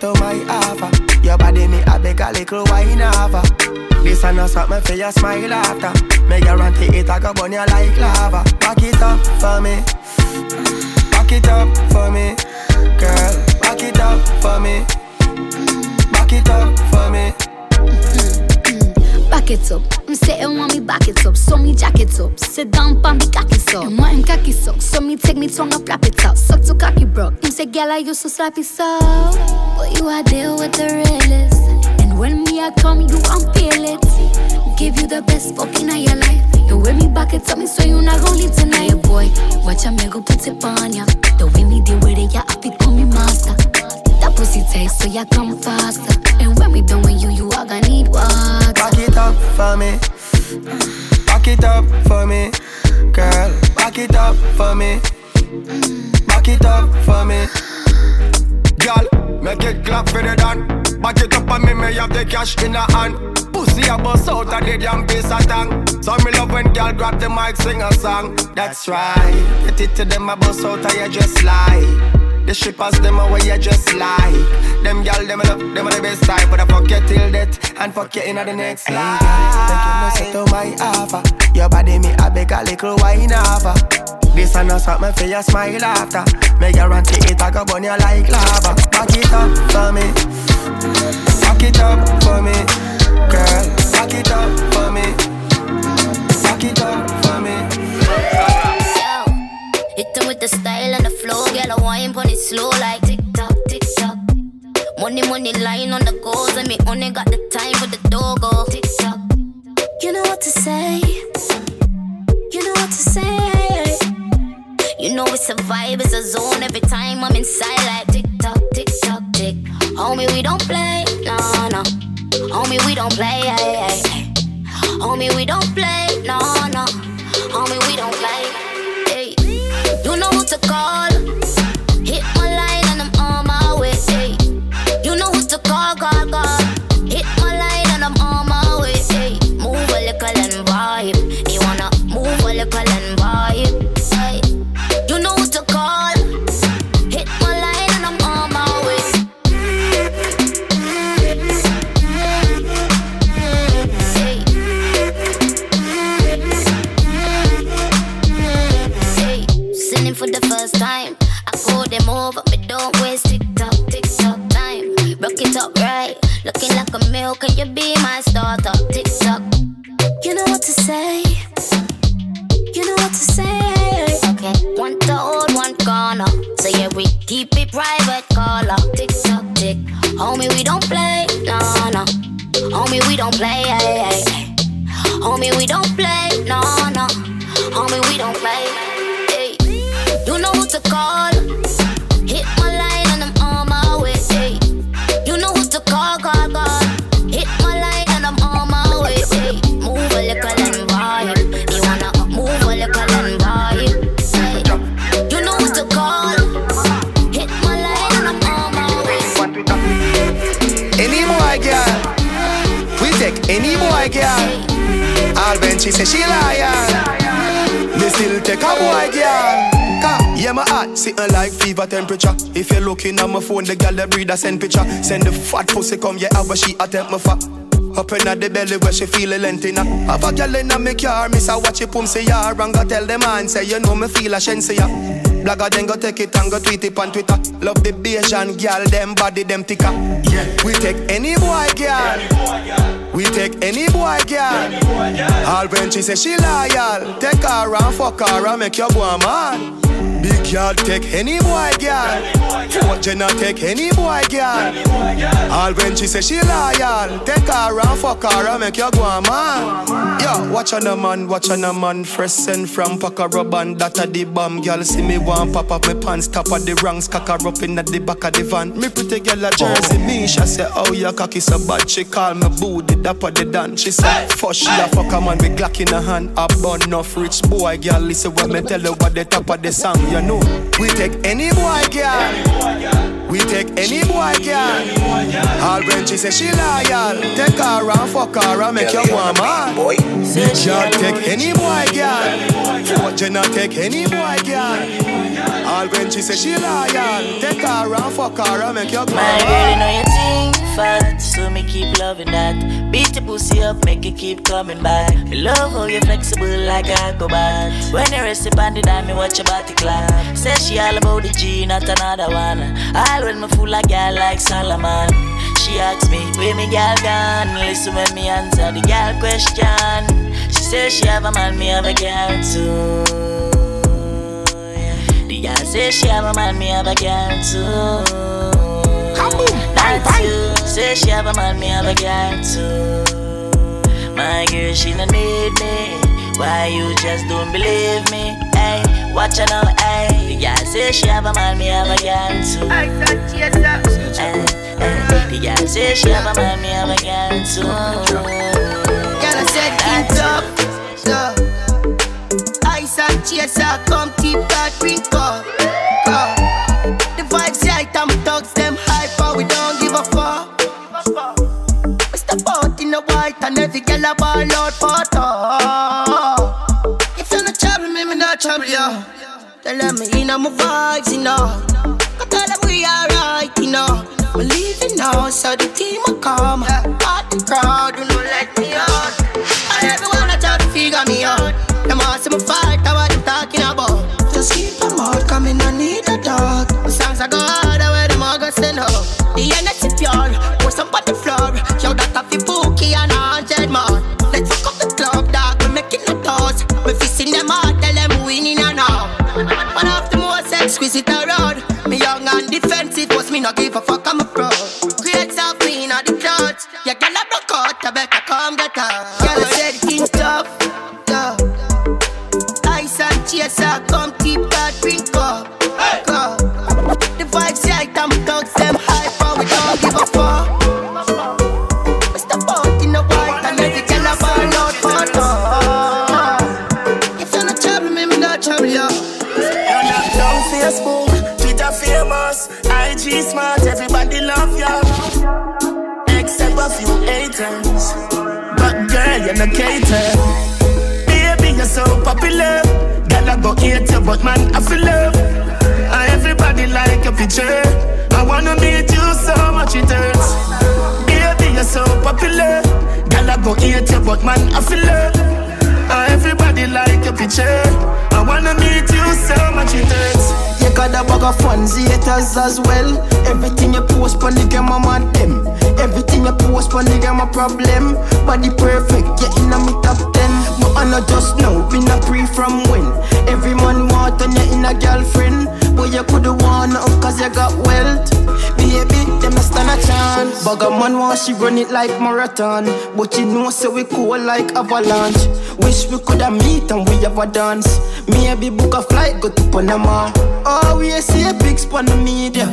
to my offer. Your body me a beg a little wine over. This a not something for your smile after. Me guarantee it I go burn you like lava. Back it up for me. Back it up for me, girl. Back it up for me. Back it up for me. It up. I'm sitting want me back it up. So me jack it up. Sit down, pan me cocky so. And want him cocky so. So me take me tongue and flap it out. Suck to cocky bro. Him say, girl, I used to slap it so. But you are deal with the realest. And when me I come, you won't feel it. Give you the best fucking of your life. You wear me back it up me so you not gon' leave tonight, boy. Watch a me go put it on ya. The way me deal with it, yeah, I call me master. That pussy taste, so ya come faster. And when we done with you, you are gonna need water. Up for me. Back it up for me, girl. Back it up for me. Back it up for me. Girl, make it clap for the done. Back it up on me, me have the cash in the hand. Pussy a bust out of the damn piece of tongue. So me love when girl grab the mic, sing a song. That's right. Get it to them, a bust out of you just like. The shippers, them away you just like. Them gal, them love, them are the best type. But I fuck you till death And fuck you in the next life. Hey Make you no to my offer Your body me a beg a little wine over This a not something for your smile after. Me guarantee it I go burn you like lava. Back it up for me. Back it up for me Girl, back it up for me. Back it up for me Hit them with the style and the flow, girl. I wine pon it slow like tick tock, tick tock. Money, money lying on the goals, and me only got the time for the dogo. Oh. Tick tock. You know what to say. You know what to say. You know it's a vibe, it's a zone. Every time I'm inside, like tick tock, tick tock, tick. Homie, we don't play, no, no. Homie, we don't play, hey, hey. Homie, we don't play, no, no. Homie, we don't play. Who to call. For the first time. I call them over, but don't waste tick tock, tick tock time. Rock it up right, looking like a meal. Can you be my starter? Tick tock. You know what to say. You know what to say. Okay, one to hold, one corner. So yeah, we keep it private, caller. Tick tock, tick. Homie, we don't play, no, no. Homie, we don't play, hey, hey. Homie, we don't play, no, no. Homie, we don't play. Hey. You know who to call. Hit my line and I'm on my way. Hey. You know who to call, call, call. Hit my line and I'm on my way. Hey. Move a little and vibe. You wanna move a little and vibe. Hey. You know who to call. Hit my line and I'm on my way. Any boy, girl. We take any boy, girl. All when she say she liar. Me still take a boy, girl. Yeah, my heart sitting like fever temperature. If you're looking at my phone, the girl that breed a send picture. Send the fat pussy come, yeah, how she attempt me fat. Up the belly where she feel a length inna. Have a girl inna me car, miss a watch it pum say ya. And go tell the man say you know me feel a shen say ya. Blagger then go take it and go tweet it on Twitter. Love the beige and girl, them body them thicker. Yeah, we take any boy girl. We take any boy girl. All when she say she loyal, take her and fuck her and make your boy mad. Big girl take any boy girl. Fort Jenna take any boy girl. All when she say she loyal, take her and fuck her and make you go a man. Yo, watch on a man, watch on a man. Fresh send from Paca Raban, that a the bomb. Girl see me one pop up my pants, top of the ranks, cock her up in the back of the van. Me pretty girl a jersey, me she say, oh your cocky so bad. She call me booty, dap of the dance. She say, first she a fuck a man with Glock in her hand. A bun enough rich boy, girl. Listen when me tell you what the top of the song, you know. We take any boy, girl. We take any boy girl. All when she say she loyal, take her around, fuck her and make you one man. Boy, bitch, take any boy girl. But you not take any boy girl. All when she say she loyal, take her around, fuck her and make you one man. My girl, you know your thing fat, so me keep loving that. Beat your pussy up, make it keep coming back. Me love how you flexible like a acrobat. When you rest upon the dime, me watch your body clap. Say she all about the G, not another one. All when me fool like girl like Solomon. She asks me, where me girl gone? Listen when me answer the girl question. She says she have a man, me have a girl too. The girl says she have a man, me have a girl too. Not you. Say she have a man, me have a girl too. My girl, she no need me. Why you just don't believe me? Hey, watch her now, hey. The girl say she have a man, me have a girl too. I thought she had hey. The girl say she have a man, me have a girl too. Girl, I said keep up, so. Ice and chaser, come keep that drink up. The vibes right, I'm thugs, them hyper, we don't give a fuck. Mr. Boat in the white and every girl a ball out for talk. Trouble you. Tell them me in my vibes, you know. Cause tell them we alright, you know. We leaving now, so the team will come. Part the crowd, do not let me out. And everyone I try to figure me out. Them all see me fight, I what them talking about. Just keep them out, coming, I need a dog. The songs I go I where them all go send up. The energy pure, pour some on the floor. Yo, that a fi pookie and a hundred more. Let's fuck up the club, dog. We making the toast. We fixing them out, most exquisite around. Me young and defensive, but me not give a fuck. I'm a pro. Create some clean of the clothes. Yeah, girl, I broke out. I better come get her. Girl, I said things tough. Yeah. Ice and chaser, come cater. Baby, you're so popular. Girl, I go hate you, but man, I feel love. Everybody like your picture. I wanna meet you so much it hurts. Baby, you're so popular. Girl, I go hate you, but man, I feel love. Everybody like your picture. Wanna meet you so much it hurts. You got a bag of fans, haters as well. Everything you post on the game, I'm on them. Everything you post on the game, problem. Body perfect, yeah, in a me top ten. But I know just know, been a pre from when. Every man want on you in a girlfriend. But you coulda won nothing cause you got wealth. Baby, them a stand a chance. A man want she run it like marathon. But you know, so we cool like avalanche. Wish we coulda meet and we have a dance. Maybe book a flight, go to Panama. Oh, we see a big spon the media.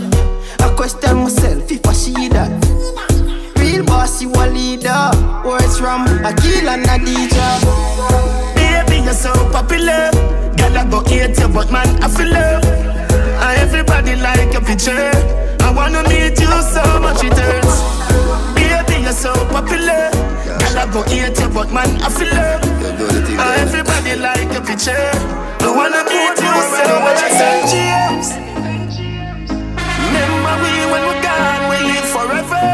I question myself if I see that. Real boss, you a leader. Words from Akil and Adija. Baby, you're so popular. I go hate you, but man, I feel love. And everybody like your picture. Wanna meet you so much it hurts. Baby, you're so popular. Girl, I go hate you, but man, I feel love. And everybody like your picture. I wanna meet you so much it hurts. Remember we when we're gone, we live forever.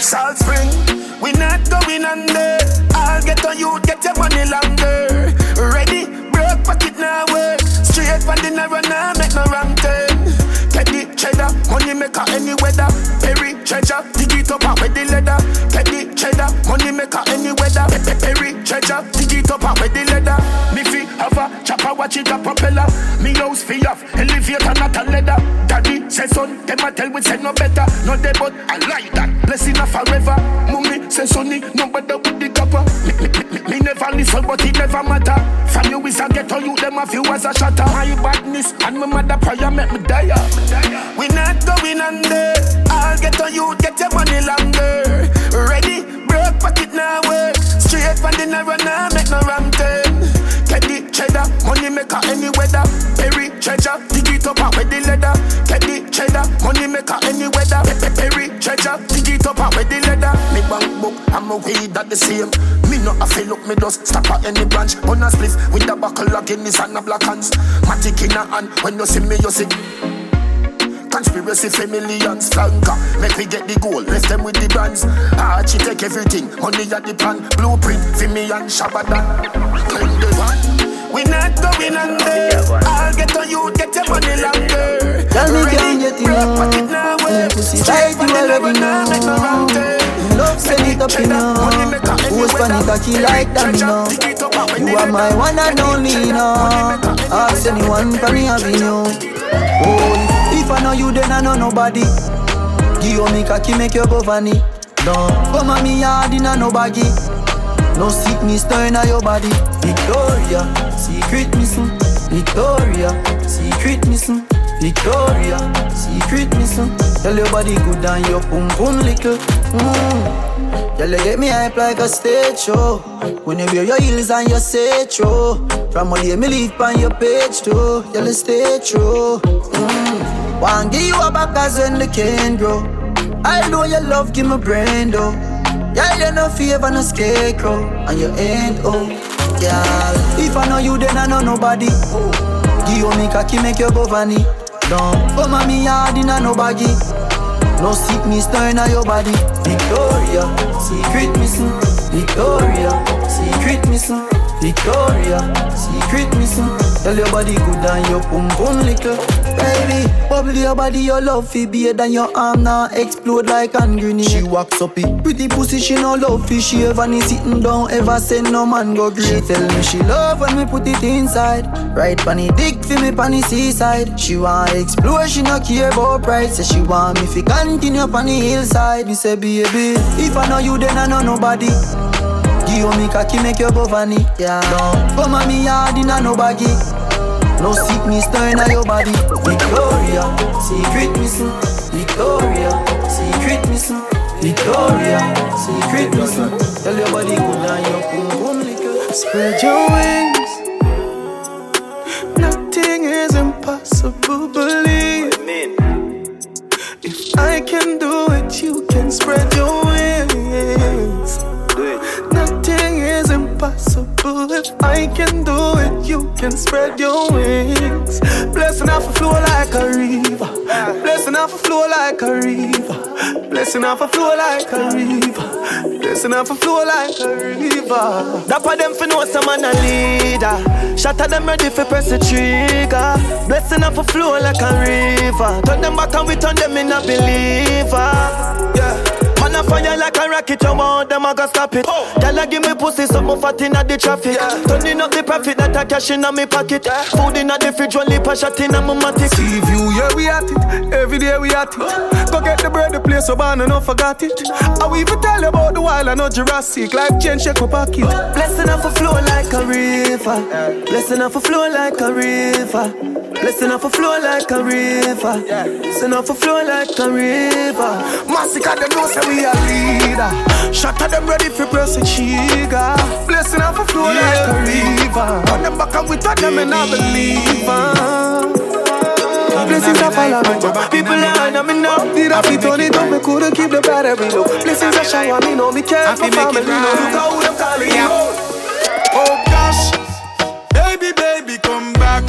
Salt Spring, we not going under. I'll get on you, get your money longer. Narrow now, make no wrong turn. Petty cheddar, money maker any weather. Perry treasure, dig it up and with the leather. Petty cheddar, money maker any weather. Pe- pe- Perry treasure, dig it up and with the leather. Me fi have a chopper, watch it a propeller. Me house fi off, elevator not a leather. Daddy say son, them a tell we say no better. No dead but I like that. Blessing a forever. Mummy say sonny, no better with. Me never listen, but it never matter. From you is a ghetto, you them a few as a shatter. My badness and my mother prayer make me die. We not going under. I'll get on you, get your money longer. Ready, break pocket now work. Straight from the narrow now make no ram turn. Teddy cheddar, money maker any weather. Perry treasure, dig it up and wear the leather. Teddy cheddar, money maker and my weed that the same. Me not a feel up me just stop at any branch. On a spliff with a buckle of Guinness and a black hands. Matic in a hand when you see me you see. Conspiracy for millions flanker Make we get the goal, left them with the brands. Archie take everything, money at the plan Blueprint for me and Shabadan Claim the one We not going under. I'll get on you, get your money longer. Tell me can get it now tight you already know Love send it up you know Who's funny cocky like that you know You are my one and only now Ask anyone from me having you Oh if I know you, then I know nobody. Give me cocky, make you go vanny. Don't come on me yard in a no baggy. No sickness no in your body. Victoria, secret missing. Victoria, secret missing. Victoria, secret missing. Tell your body good and your pum pum little. Mm. Girl, you get me hype like a stage show. When you wear your heels and your true. From all day me leave on your page too. Girl, you stay true. Mm. Want give you a back as when the can grow. I know your love give me brain though. Yeah, you're no favor no scarecrow, and you ain't oh, girl. If I know you, then I know nobody. Give me cocky, make you go vanny. Don't come on me hard in a no baggy. No sickness no in your body. Victoria, secret missing. Victoria, secret missing. Victoria, secret missing. Tell your body good and your pum pum little. Baby, bubble your body, your love fi beer than your arm now explode like an grenade. She walks up it, pretty pussy she no love fi she ever ni sitting down ever send no man go great. She tell me she love when me put it inside, right panny dick fi me panny seaside. She want explore, she no care about price. Say she want me fi continue panny hillside. Me say baby, if I know you then I know nobody. Give me cocky make you go vanny, yeah. Don't come on me yard in a no baggy. No sickness no in your body. Victoria, secret missing. Victoria, secret missing. Victoria, secret missing. Tell your body good and your boom boom liquor. Spread your wings. Nothing is impossible. Believe. Me. If I can do it, you can spread your wings. Impossible. If I can do it, you can spread your wings. Blessing off a flow like a river. Blessing off a flow like a river. Blessing off a flow like a river. Blessing off a flow like a river. For them for know some man a leader. At them ready for press the trigger. Blessing off a flow like a river. Turn them back and we turn them in a believer. Yeah. Man fire like a rocket, you want them I go stop it. Oh. Girl, give me pussy, something fat inna the traffic. Yeah. Turning up the profit that I cash inna me pocket. Yeah. Food inna the fridge, one lip a shot inna my matic. See view, yeah we at it. Every day we at it. Go get the bread, the place so bad, and not forgot it. I will even tell you about the wild and not Jurassic. Life change, shake my pocket. Blessing off a flow like a river. Blessing off a flow like a river. Blessing off a flow like a river. Blessing off a flow like a river. Massacre them know say we a leader. Shot at them ready for press the trigger. Blessing off a flow yeah. like a river. On them back and touch them and I believe. Uh. Blessings are follow me People are on me now. Did I on it up, me couldn't keep the battery low Blessings are shower me know, me care for family. know Look how them calling you Oh gosh. Baby, baby, come back.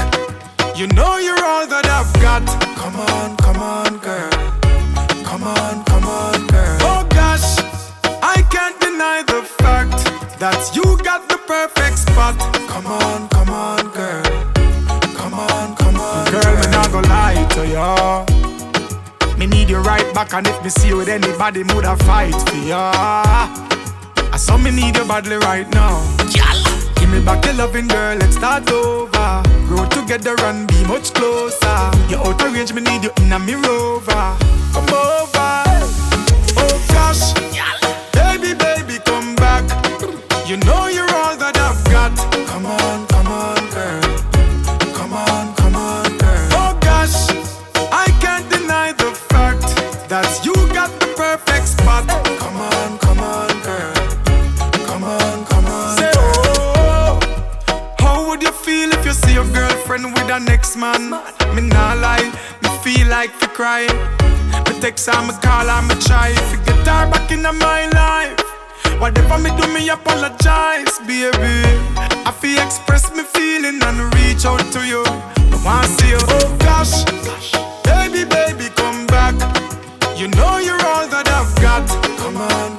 You know you're all that I've got. Come on, That you got the perfect spot Come on, come on, girl Come on, come on, girl Girl, me not gonna lie to ya Me need you right back And if me see you with anybody Woulda fight for ya I saw me need you badly right now Give me back your loving girl, let's start over. Grow together and be much closer. You're out of range, me need you in a me rover. Come over. You know you're all that I've got. Come on, come on, girl. Come on, come on, girl. Oh gosh, I can't deny the fact that you got the perfect spot. Come on, come on, girl. Come on, come on. Say, oh, how would you feel if you see your girlfriend with the next man? Me nah lie, me feel like to cry. Me text her, me call her, me try to get her back in my life. Whatever me do, me apologize, baby. I feel express me feeling and reach out to you. I wanna see you. Oh gosh, baby, baby, come back. You know you're all that I've got. Come on,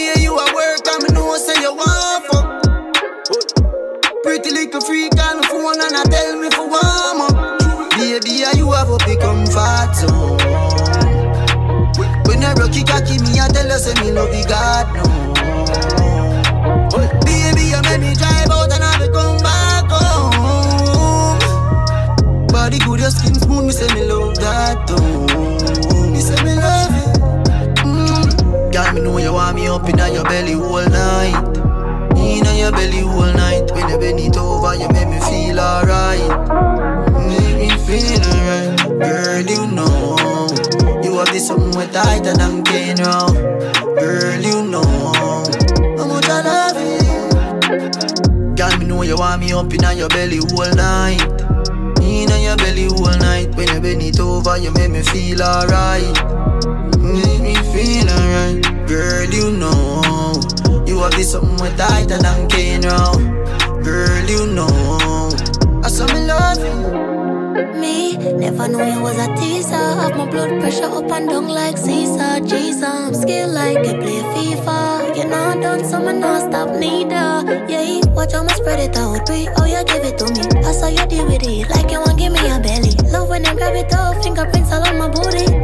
Day you a work, and me know say you want fuck. Pretty little freak on the phone and I tell me for warm up. Baby, are you have a big comfort zone? When I rock it, cocky me, I tell you say me love you God no. Baby, you make me drive out and I be come back home. Body good, your skin smooth, me say me love that too. Me say me love it. Girl, me know you want me up in your belly all night. In your belly all night. When you bend it over, you make me feel alright. Make me feel alright. Girl, you know. You have this something way tighter than cane round. Girl, you know. How much I love it. Girl, me know you want me up in your belly all night. In your belly all night. When you bend it over, you make me feel alright. Me feel alright. Girl, you know. You have this something way tighter than cane round. Girl, you know. I saw me love you. Me, never knew you was a teaser. Have my blood pressure up and down like Caesar. Jesus, I'm skilled like I play FIFA. You know I done some and not stop neither. Yeah, watch how me spread it out. Pray, oh you give it to me. I saw you deal with it like you want give me a belly. Love when them grab it off, fingerprints all on my booty.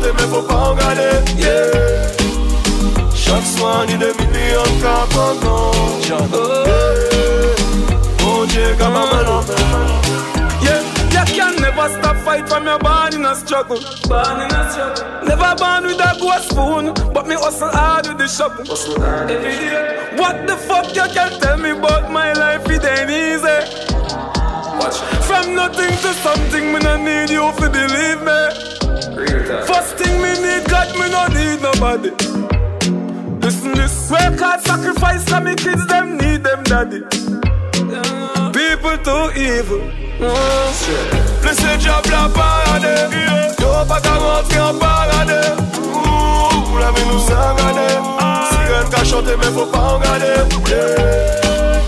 Chanté, mais faut pas en garder. Yeah. Chaque soir, ni des millions cas pendant Oh Dieu, comme un melon Yeah, you can never stop fight from your born in a struggle. Born in a struggle. Never born with a gold spoon, but me hustle hard with the shovel. Every day. What the fuck you can tell me about my life? It ain't easy. Watch. From nothing to something, me no need you to believe me. First thing me need God, me no need nobody. Listen this, work hard, sacrifice, for me kids them need them daddy. People too evil. Oh. Laissez diable la parade Yo pas qu'à rentrer en parade Ouh, la vie nous sacade Sirène qu'a chanté mais faut pas en garder Yeah.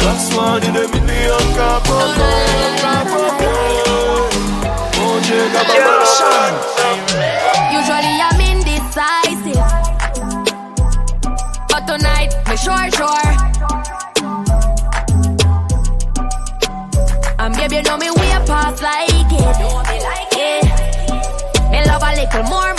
Chaque soir, des millions de cas Usually I'm indecisive. But tonight, me sure, sure. And baby, you know me way past like it. Me love a little more,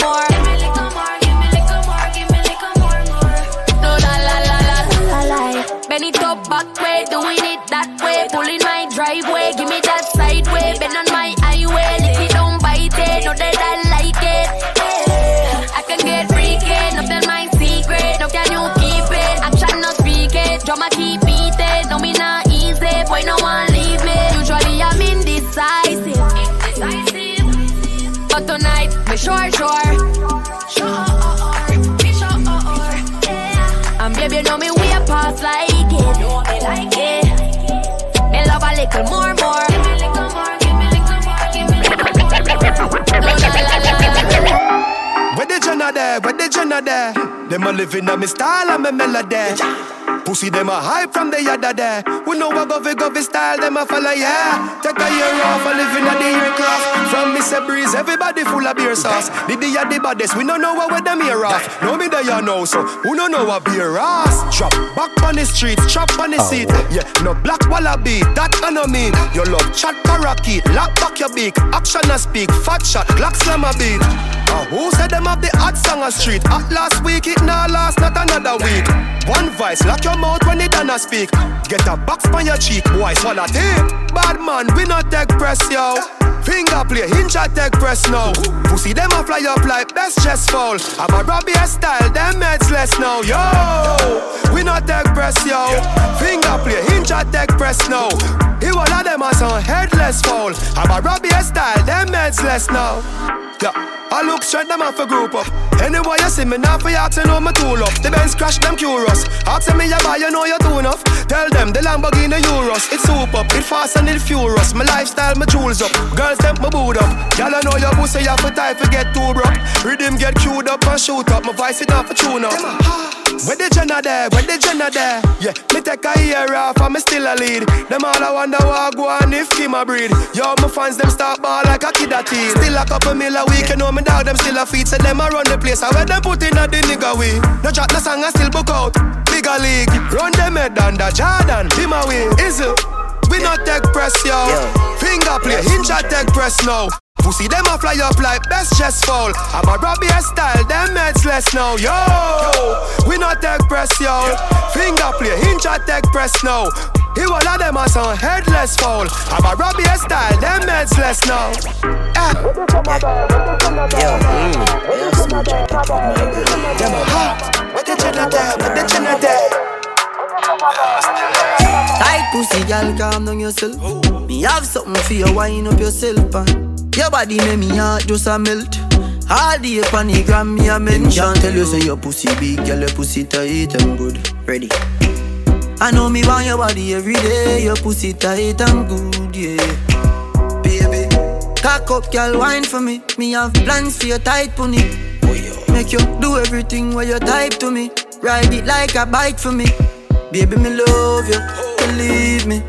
sure, sure. And um, baby, you know me way past like it. You know me like it. Me love a little more, more. Give me a little more, give me a little more, give me a little more. Where the Jenna there? Where the Jenna there? Them a living on me style and me melody. Pussy them a hype from the yada there. We know what govy govy style them a follow yeah. Take a year off a living at the aircraft. From Mr. Breeze, everybody full of beer sauce. The the the baddest, we don't know what with them here off. No me there you know so who don't know what beer ass. Drop back on the streets, chop on the seat. Yeah, no black wallaby, that I know mean. Your love chat parakeet, lock back your beak. Action a speak, fat shot, clock slam a beat. Uh, who said them have the hot song a street? At last week, it now last, not another week. One vice, lock your mouth when it done a speak. Get a box on your cheek, boy, swallow tape. Bad man, we not take press, yo. Finger play, hinge at take press now. Pussy them a fly up like best chest fall. I'm a Robbie style, them meds less now, yo. We not take press, yo. Finger play, hinge at take press now. He one of them a some headless fall. I'm a Robbie style, them meds less now. Yeah. I look straight, them off a group up. Anyway, you see me now for you to know my tool up. The Benz crash, them curious. Ask me you buy, you know you're too enough. Tell them the Lamborghini Euros. It's soup up, it fast and it furious. My lifestyle, my jewels up. Girls, them my boot up. Y'all know your pussy, you for time to get too rough. Rhythm get queued up and shoot up. My voice it off a tune up. Where the Jenna there? Where the Jenna there? Yeah, me take a year off and me still a lead. Them all I wonder what go on if Kim a breed. Yo, my fans them start ball like a kid a teen. Still a couple mil a week, you know me dog them still a feed. So them a run the place. I where them put in a the nigga way. No chat, no song, I still book out. Bigger league, run them head under Jordan. Him away, is it? We not take press, yo. Finger play, hinge at take press now. Pussy them a fly up like best chest fall. I'm a Robbie style, them meds less now, yo. We not take press, yo. Finger play, hinge at take press now. He one of them a some headless fall. I'm a Robbie style, them meds less now. Ah. Yo, mm. Them a hot. What the chinna there? What the chinna there? Tight pussy, girl, calm down yourself. Me have something for you, wind up yourself, and your body make me heart just a melt. All day upon the gram me a mention. Tell you say your pussy big, girl, your pussy tight and good. Ready? I know me want your body every day. Your pussy tight and good, yeah. Baby, cock up, girl, wine for me. Me have plans for your tight pony. Oh, make you do everything where you type to me. Ride it like a bike for me. Baby, me love you, believe me.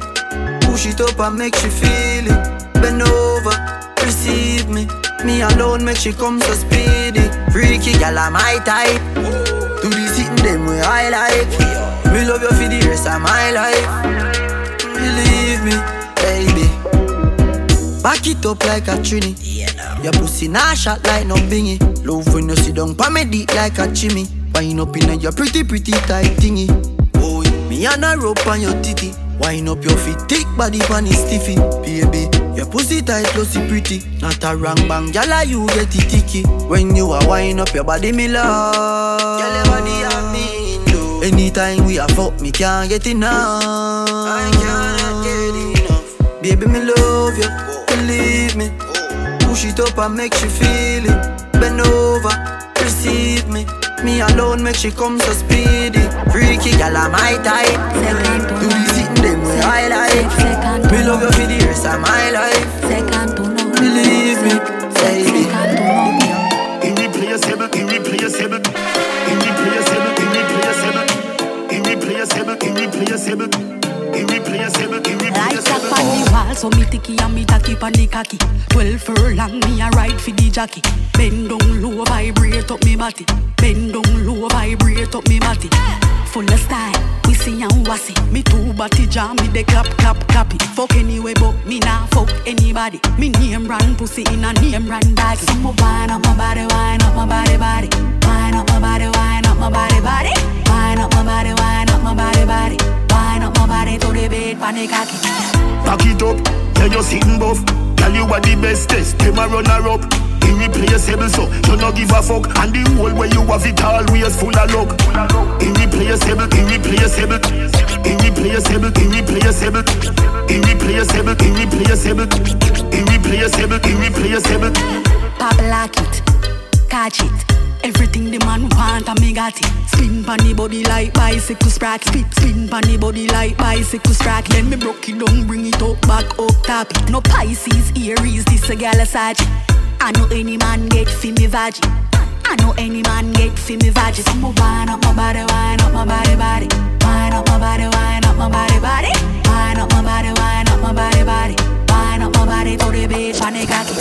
Push it up and make you feel it. Bend over receive me. Me alone make she come so speedy. Freaky gal, I'm my type. Do the sitting them way I like. Me love you for the rest of my life. Believe me, baby. Back it up like a trini. Your pussy nah shot like no bingy. Love when you sit down pa me deep like a chimney. Wind up in your pretty pretty tight thingy. Oh, me and a rope on your titty. Wind up your feet, thick body pan is stiffy, baby. Your pussy tight, glossy, pretty. Not a wrong bang, gyal, you get it ticky. When you are wind up your body, me love. Gyal, your body a mean though. Anytime we a fuck, me can't get enough. I cannot get enough. Baby, me love you, believe me. Push it up and make you feel it. Bend over, receive me. Me alone make she come so speedy. Freaky I'm my type. Do the sitting them way I like. Me love you for the rest of my life. Second to none. Believe me, baby. Irreplaceable, irreplaceable, irreplaceable, irreplaceable, irreplaceable, irreplaceable. Irreplaceable, Lights up on the wall, so me ticky and me tacky on the cocky. Twelve furlong, me a ride for the jockey. Bend down low, vibrate up me body. Bend down low, vibrate up me body. Full of style, see and wassy. Me two body jam, me the clap, clap, clappy. Fuck anyway, but me nah fuck anybody. Me name brand pussy in a name brand bag. So me wine up my body, wine up my body, body. Wine up my body, wine up my body, body. Wine up my body, wine up my body, body. Wine up my body to the bed, panic cocky. Back it up, yeah you sitting buff. Tell you what the bestest, them a runner up. Irreplaceable so you no give a fuck And the whole way you have it always full of luck Irreplaceable, irreplaceable Irreplaceable, irreplaceable Irreplaceable, irreplaceable Irreplaceable, irreplaceable Pop lock it, catch it. Everything the man want, and me got it. Spin pon the body like bicycle sprock. Spin, spin pon the body like bicycle sprock. Then me broke it down, bring it up, back up, tap it. No Pisces, Aries, this a gal a I know any man get fi me vaggie. I know any man get fi me vaggie. So me wind up my body, wind up my body, body. Wind up my body, wind up my body, body. Wind up my body, wind up my body, body. Wind up my body to the beat, panic cocky.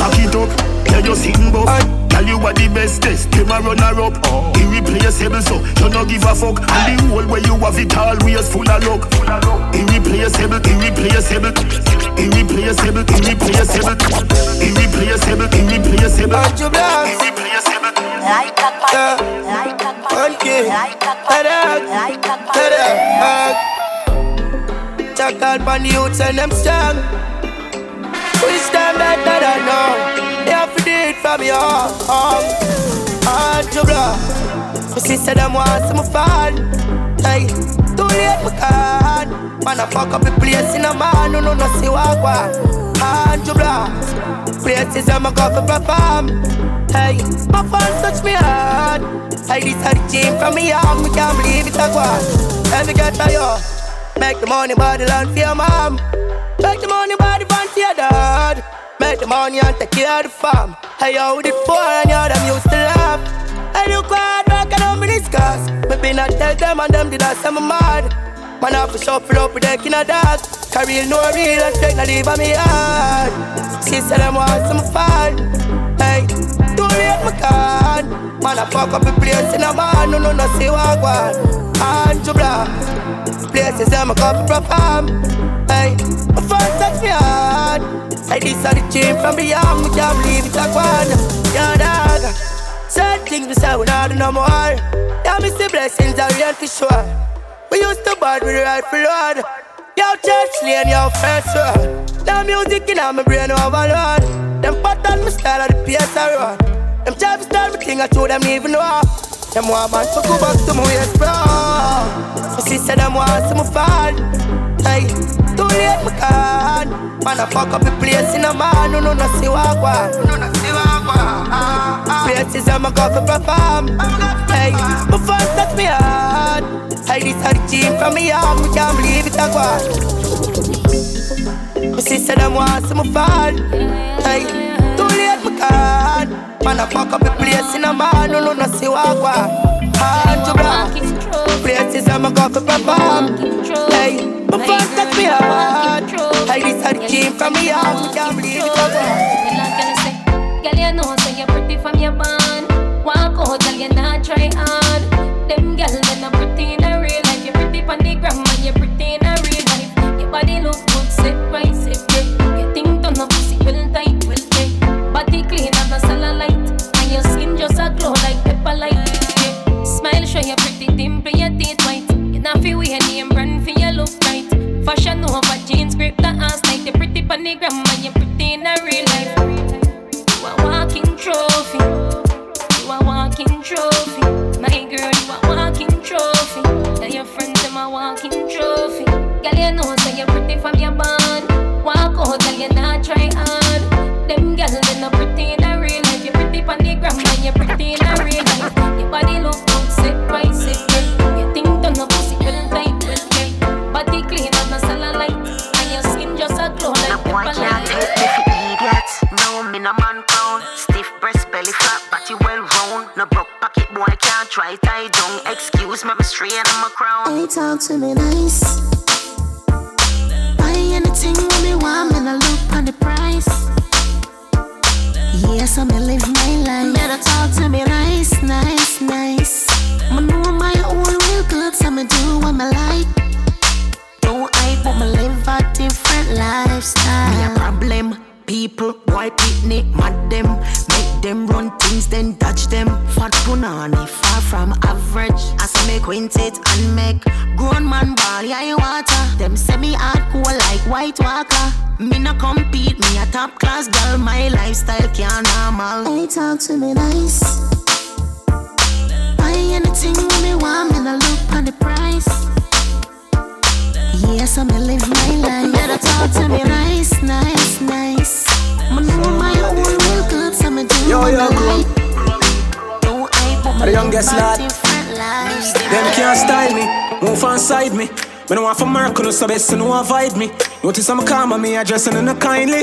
Back it up, yeah you sing buff. Tell you what the best test, them a runner up oh. Irreplaceable so, you no give a fuck And the whole way you have it always full of luck Irreplaceable, irreplaceable Irreplaceable, irreplaceable. Irreplaceable, irreplaceable. Irreplaceable. Like a pie, like a pie Like a pie, like a pie Jackal pan the youths and them strong. We stand better than now. They have to do it from your. Hard to blow. My sister them want some fun. Hey, late my card. Man, I fuck up the place in a man who no no see what one. Hard to blow. Places I'm a go for perform. Hey, my fans touch me hard. Hey, this are the gym from me arm. We can't believe it a go me get to you. Make the money body land for your mom. Make the money body band for your dad. Make the money and take care of the farm. Hey, yo, with the poor and you them used to laugh. I look hard work and I'm discuss. Maybe not tell them and them did I say I'm mad. Man, I to shuffle up with the king of. Carry no real and straight, not leave on me hard. Sister, them want some fun. Hey, don't rate my card. Man, I fuck up the place in a man, no, no, no, see what I want. And to block. Places I'm a couple perform. Hey, my first touch me hard. Like this are the chain from beyond, we can't believe it, like one. Yeah, dog. Certain things we say we not do no more. Yeah, me see blessings are real for sure. We used to bad with the rightful Lord. Yo, church lane, yo, first word. Now music in my brain overload. Them pattern me style of the PS I run. Them try to start me thing I told them even know. Them want man to go back to my ways, bro. My sister them want some fall. Hey, late, my God. Man, I fuck up the place in a man, no, no, no, see what I No, no, see what I Places I'm a go for perform. Hey, my first touch me hard. Hey, this are the from me arm, we can't believe it, I go. My sister, them want some fall. Hey, too late, my God. Man, I fuck up the place in a man, no, no, no, see what I Hard to block. Places I'm a go for perform. Hey, my first touch me hard. Like this the came from me heart, can't believe it. Girl, you know, say you're pretty from your band. Walk out, girl, you not try hard. Them girl, they're not pretty in a real life. You're pretty on the gram, and you're pretty in a real life. Your body look good, sit right, sit right. You think don't know pussy, well tight, not feel weird, name brand for your look right. Fashion over jeans, grip the ass like the pretty bunny grandma. You pretty in a real life. You a walking trophy. You a walking trophy. My girl, you a walking trophy. Tell your friends them a walking Excuse me, I'm straight on my crown. Hey, talk to me nice. Buy anything when me want, me no look on the price. Yes, I'ma live my life. Better talk to me nice, nice, nice. I know my own real good, so I'ma do what I like. Don't hype, but me live a different lifestyle. Me a problem. People, boy, picnic, mad them. Make them run things, then dodge them. Fat punani, far from average. As I make quintet and make grown man ball, yeah, water. Them semi hardcore like white walker. Me no compete, me a top class girl. My lifestyle can't normal. Hey, talk to me nice. Can't style me, move on side me. Me no want for miracle, no so best to know avoid me. Notice I'm calm on me, addressing in a kindly.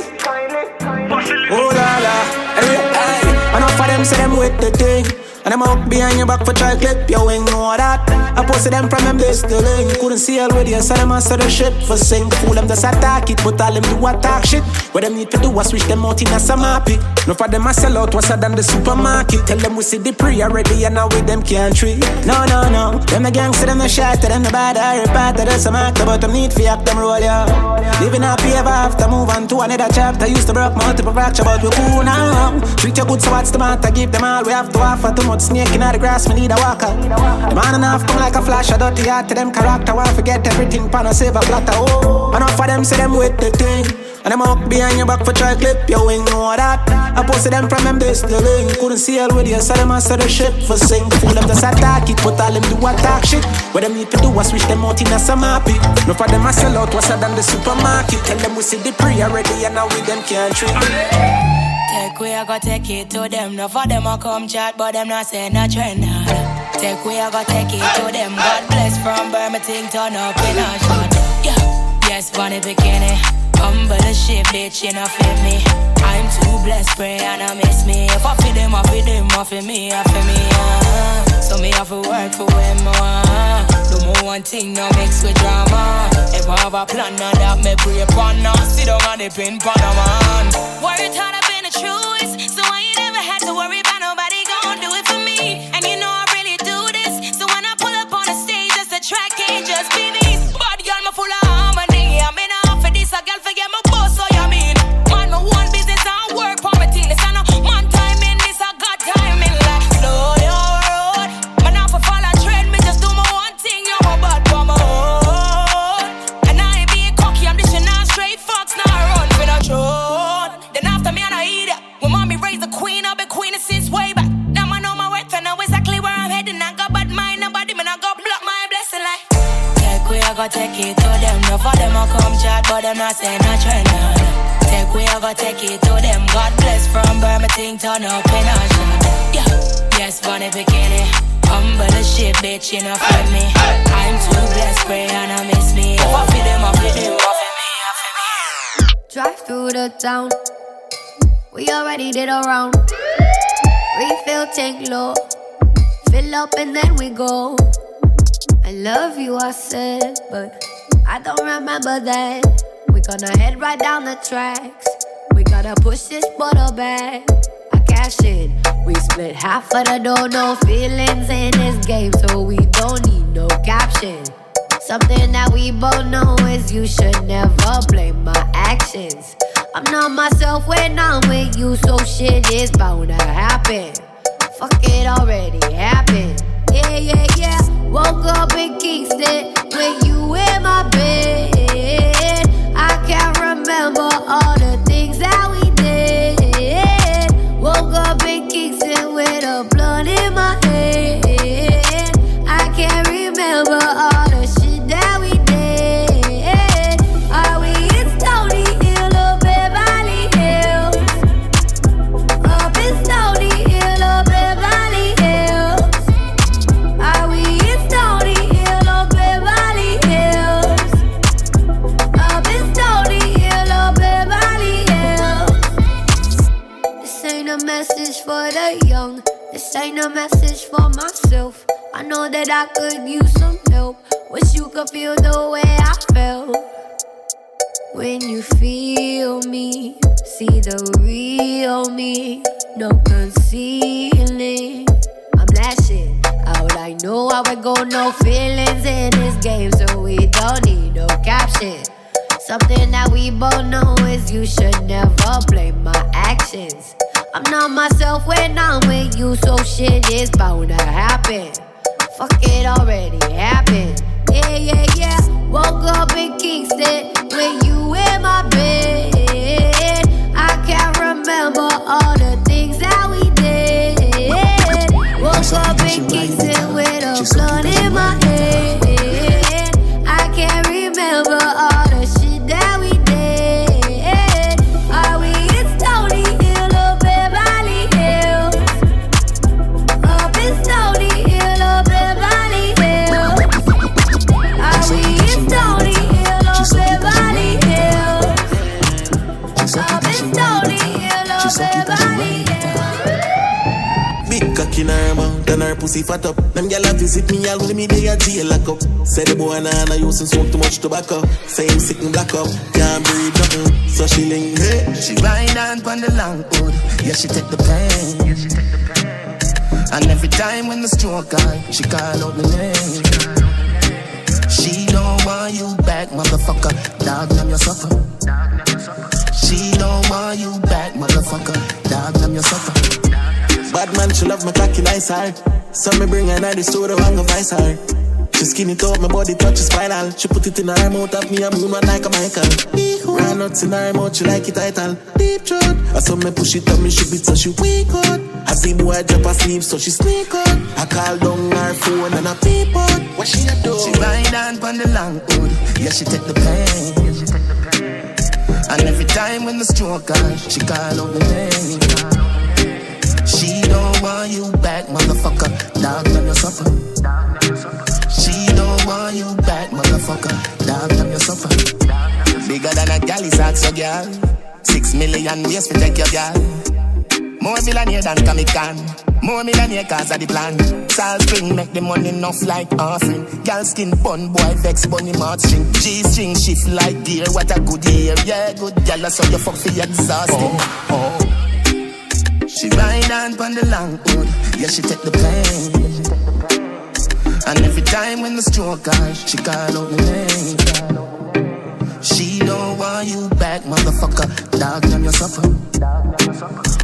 Oh la la, hey, hey. Enough of them say them with the thing. And I'm out behind your back for try clip your wing, know that. I posted them from them this the link. Couldn't see all with you, so them answer the ship for sink. Fool them just attack it, but all them do attack shit. What them need to do was switch them out in a happy. No for them I sell out, what's than the supermarket. Tell them we see the pre already and now with them can't treat. No, no, no. Them the gangster, them the shot, them the bad, I repart that's a matter, but them need for act them roll, yeah. Living happy ever after, move on to another chapter. Used to broke multiple fracture, but we cool now. Treat you good, so what's the matter? Give them all we have to offer too much snake in the grass, me need a walker. The man enough come like a flash, I dirty heart to them character. Want forget everything, pan a silver platter. Oh, enough of them say them with the thing. And them up behind your back for try clip your wing, know that. I posted them from them this the link. Couldn't see all with you, so them answer the ship for sing. Fool them just attack it, but all them do attack shit. What them need to do was switch them out in a some happy. No for them I sell out, what's than the supermarket. Tell them we see the pre already, and now with them can't treat. Take way, I go take it to them. No for them, I come chat, but them not say no trend. Take way, I go take it to them. God bless from Birmingham, turn up in a shot. Yeah, yes, funny bikini. Humble the shit, bitch, you know, fit me. I'm too blessed, pray and I miss me. If I feed them, I feed them, I feed me, I feed me. Uh. So me have to work for when more. Do more one thing, no mix with drama. If I have a plan, now that me pray upon, now sit down on the pin, pan a man. Worry, a truth, so I them, I come chat, but them not say no trend. Take way, I go take it to them. God bless from Birmingham, turn up in a shot. Yeah, yes, funny bikini. Humble the shit, bitch, you know, for me. I'm too blessed, pray and I miss me. If I feed them, I feed them, I feed me, I feed me. Drive through the town. We already did a round. Refill tank low. Fill up and then we go. I love you, I said, but I don't remember that. We gonna head right down the tracks. We gotta push this bottle back. I cash in. We split half of the dough, no feelings in this game, so we don't need no caption. Something that we both know is you should never blame my actions. I'm not myself when I'm with you, so shit is bound to happen. Fuck it already happened. Yeah, yeah, yeah. Woke up in Kingston with you in my bed. Ain't a message for myself. I know that I could use some help. Wish you could feel the way I felt. When you feel me, see the real me, no concealing. I'm lashing out, I know I would go no feelings in this game, so we don't need no caption. Something that we both know is you should never blame my actions. I'm not myself when I'm with you, so shit is bound to happen. Fuck it already happened. Yeah, yeah, yeah. Woke up in Kingston with you in my bed. I can't remember all the things that we did. Woke up in Kingston with a blunt in my head. Pussy fat up. Them gyal a visit me all when me day a jail lock up. Say the boy nah nah used to smoke too much tobacco. Say him sick and black up, can't breathe nothing. So she link hey. She ride on pon the long hood, yeah she take the pain. And every time when the stroke on, she call out my name. She don't want you back, motherfucker. Dog, damn your suffer. She don't want you back, motherfucker. Dog, damn your suffer. Bad man, she love my cocky nice hard. So me bring her night the studio and go vice her. She skinny top, my body touches spinal. She put it in her mouth, of me, I'm moon one like a Michael. Run nuts in her mouth, she like it title. Deep throat. I saw me push it on me, she beat so she weak out. I see boy drop asleep, so she sneak out. I call down her phone and I peep out. What she a do? She ride on pon the long hood, yeah she take the pain. And every time when the stroke on, she call out my name. Want you back, motherfucker. Dog, damn your suffer. She don't want you back, motherfucker. Dog, damn your suffer. Bigger than a galley socks, your girl. Six million ways to take your girl. More millionaire than Kamikan. More millionaire cause of the plan. Salt spring make the money enough like offering. Girl skin bun, boy vex bunny mouth string. G string shift like gear. What a good year. Yeah, good girl. So you fuck for exhausting. Oh, oh. She ride on pon the long hood. Yeah, she take the pain. And every time when the stroke on, she call out my name. She don't want you back, motherfucker. Dog, damn your suffer.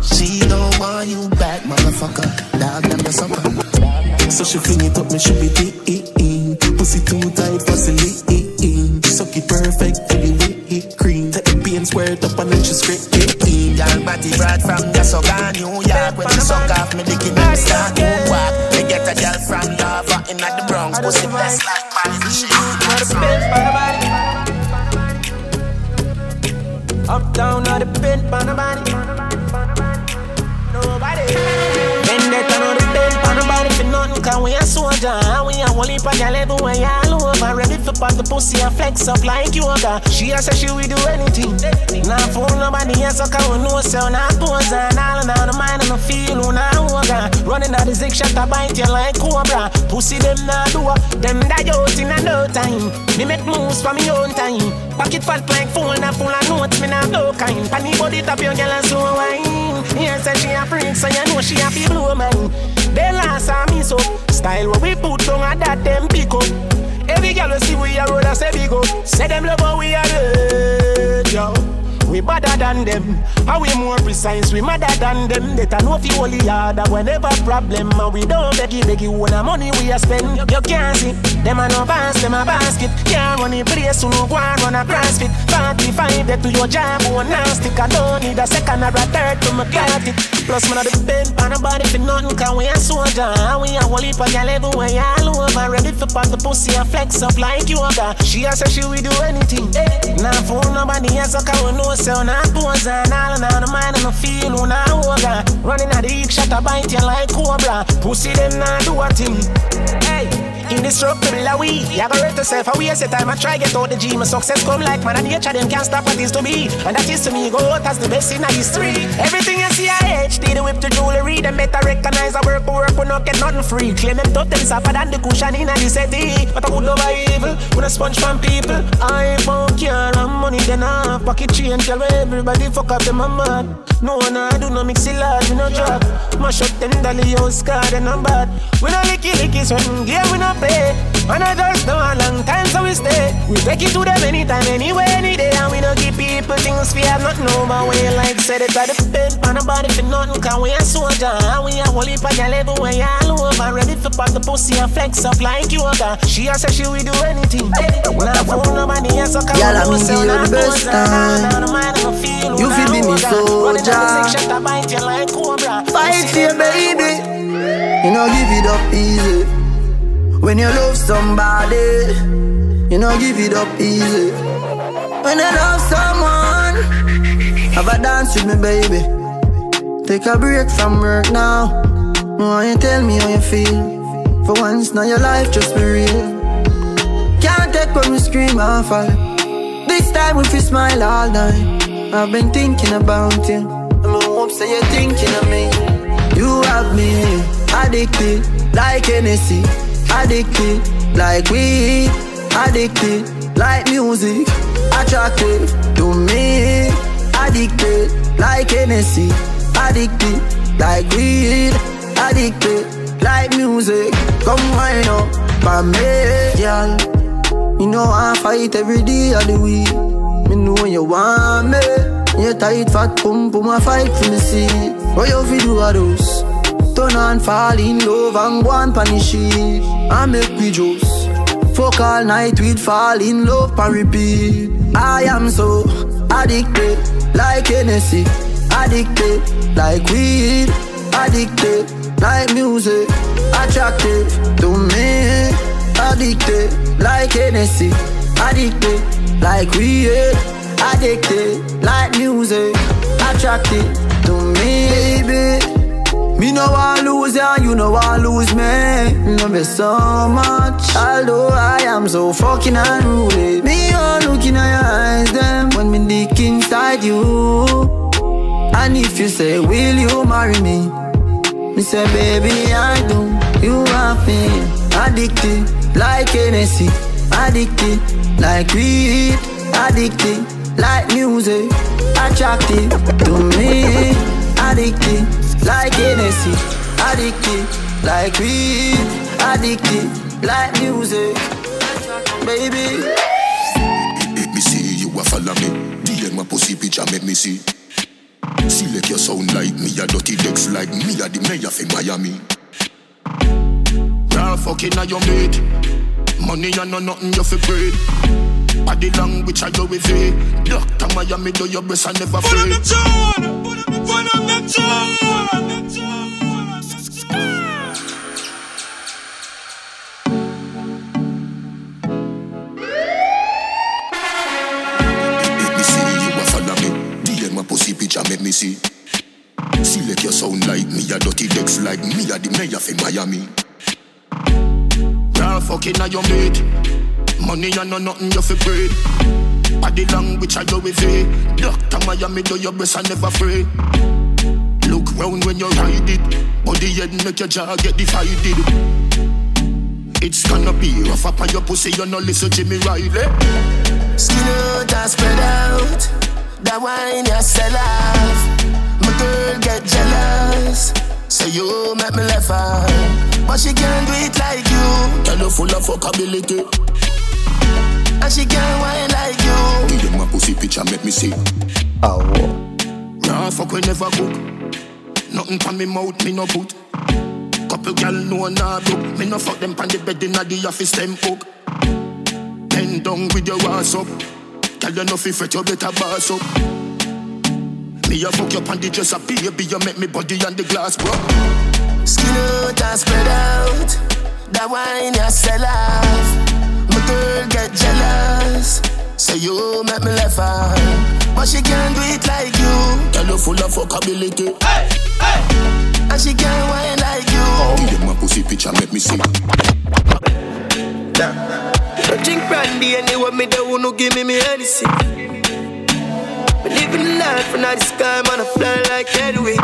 She don't want you back, motherfucker. Dog, damn your suffer. So she fling it up, me should be deep. Pussy too tight silly. Suck it perfect the cream. Take the pain, square it up and then she scrape in. Body brought from the Soga, New York. When she suck off me, dick in the start to walk. Me get a girl from Lava in the Bronx. Pussy blessed like Uptown or the bent on the body. Nobody. Vendetta on the bent on the body for nothing. Cause we a soldier. A whole heap of gal everywhere all over. Ready for pop the pussy and flex up like yoga. She a say she will do anything. Now for nobody else, so can know so now pose and all and all the mind and the feel oh, who now woga. Running out the zig shot I bite you like cobra. Pussy them now do them die out in a no time. Me make moves for me own time. Pocket fat like phone I full of notes, me not no kind. Panny body top your girl and so wine. Here say she a freak, so you know she a fi blow man. They last saw me so style what we put on a that them pick up. Every girl we see we a road a say big up. Say them love how we a red, yo. We better than them. How we more precise, we madder than them. They know if you only harder whenever problem. And we don't beg you, beg you when the money we a spend. You can't see them a no pass, them a basket. Can't run the place, you no go run a CrossFit. 45 there to your job, oh, one now stick. I don't need a second or a third to my got it. Plus, man, I depend on body for nothing, cause we a soldier. And we a whole heap of gal everywhere, all over. Ready for pop the pussy and flex up like yoga. She a say she will do anything. Now, for nobody else, so can we know all and all mind and the feel now woga. Running at the eek shot a bite you like cobra. Pussy them now do a thing. Hey. Indestructible are we. You go rest yourself a waste your time. I try get out the G. My success come like man and nature. Them can't stop what is to be. And that is to me go out as the best in history. Everything I HD, the whip to jewelry. Them better recognize I work work. We not get nothing free. Claim them tough them suffer than the cushion in the city. But I would over evil. When I sponge from people. I won't care. I'm money then I pocket change. Tell everybody fuck up them a mad. No one I do no mix it large. We no drop. Mash up them dolly house card and I'm bad. We no licky licky sweating. Yeah, we no play. And I just know a long time so we stay. We take it to them anytime, anywhere, any day. And we don't give people things we have not know. But we like said it at the bed. On the body for nothing, cause we a soldier. And we a whole heap of gal everywhere, all over. Ready for pop the pussy and flex up like yoga. She a say she will do anything. Now for nobody else, so come Girl, I'm give you the best time. You feel be me soldier. Fight for your baby. You know give it up easy. When you love somebody, you know give it up easy. When you love someone, have a dance with me, baby. Take a break from work now. No, you tell me how you feel. For once, now your life just be real. Can't take when we scream and fall. This time if you smile all night. I've been thinking about you. I'm hope say you're thinking of me. You have me addicted. like Hennessy. Addicted, like weed. Addicted, like music. Attracted to me. Addicted, like Hennessy. Addicted, like weed. Addicted, like music. Come wind up girl. You know I fight every day of the week. Me know you want me. You tight fat pump, pum a fight for me see. What you fi do a those? Turn on, fall in love and go and punish it. I make we juice. Fuck all night, we'd fall in love and repeat. I am so addicted, like Hennessy. Addicted, like weed. Addicted, like music. Attracted to me. Addicted, like Hennessy. Addicted, like weed. Addicted, like music. Attracted to me, baby. Me no want lose ya, you no want lose me. Love you so much, although I am so fucking unruly. Me all looking at your eyes, them when me dick inside you. And if you say, will you marry me? Me say, baby, I do. You have me addicted, like Hennessy. Addicted, like weed. Addicted, like music. Attracted to me. Addicted, like Hennessy. Addicted, like weed. Addicted, like music. Baby. Me see you a follow me. DM my pussy picture make me see. Select your sound like me, a dirty decks like me, a the mayor for Miami. Girl, fucking on your mate. Money and no nothing you fi breed. Body language I go with it. Doctor Miami do your best and never free. Put on the joint, put the Make pussy make me see. See, Select your sound like me, a dirty decks like me, a the mayor for Miami. Girl, fucking on your mate. Money and no nothing you fi breed. Body language I go with it. Doctor Miami do your best and never free. Look round when you ride it. Body head make your jaw get divided. It's gonna be rough up on your pussy, you no listen to Jimmy Riley. Skin out and spread out. That wine you sell off. My girl get jealous. So you make me laugh out. But she can't do it like you. Girl, you full of fuckability. And she can't wine like you. Give them my pussy picture, make me see. Oh. Nah, fuck we never cook. Nothing from me mouth, me no put. Couple gal know nah do. Me no fuck them pon the bed inna the office, them hook. Bend down with your ass up. Girl, you know fi fret, you better boss up. Me a fuck you pon the dresser, baby, you make me body on the glass, bro. Skin out and spread out. That wine you sell off. My girl get jealous. Say you make me laugh out. But she can't do it like you. Girl, you full of fuckability. Hey, hey. And she can't wine like you. Give them my pussy picture, make me see. I drink brandy anyway, me the one who give me me anything. Me living life and the sky, man, I fly like Edwin.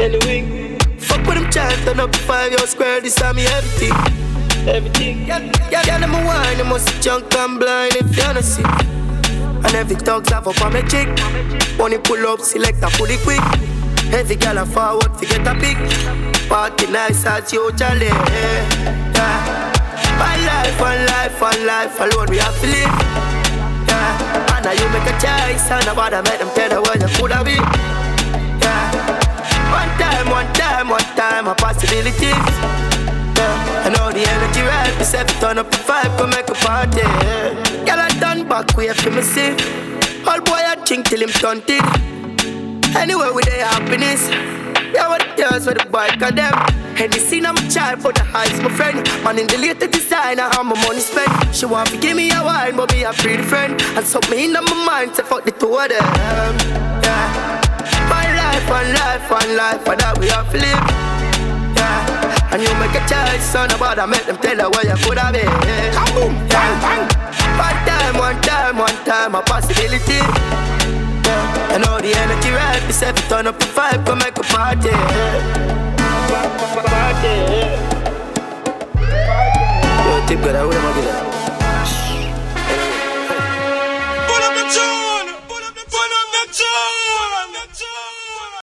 Anyway, fuck with them child, turn up five year square, this time me everything. Everything. Yeah, yeah, yeah, them a wine, them must junk and blind if you don't see. And every talks have up on my chick. Money pull up, select a fully quick. Every gal a forward, forget a pick. Party nice at you, Charlie. Yeah. One life, one life, one life alone we have to live. Yeah. And now you make a choice, and nobody make them tell you where you could have been. Yeah. One time, one time, one time, a possibility. Yeah. I know the energy right, we set turn up the vibe, go make a party. Yeah. Girl, I done back, we have to me see. All boy, I drink till him stunted. Anyway, with their happiness. Yeah, what the girls with the bike of them. And the scene I'm a child for the highs, my friend. Man in the latest designer, how my money spent. She want to give me a wine, but me a pretty friend. And so me in my mind to fuck the two of them. Yeah. One life, one life, one life, and that we have to live. Yeah. And you make a choice, son, about I make them tell her where you could have been. Kaboom, bang, bang. One time, one time, one time, a possibility. Yeah. I know the energy right, we set turn up the vibe, come make a party. Party tip got out up the tune, Put up the tune, up the tune.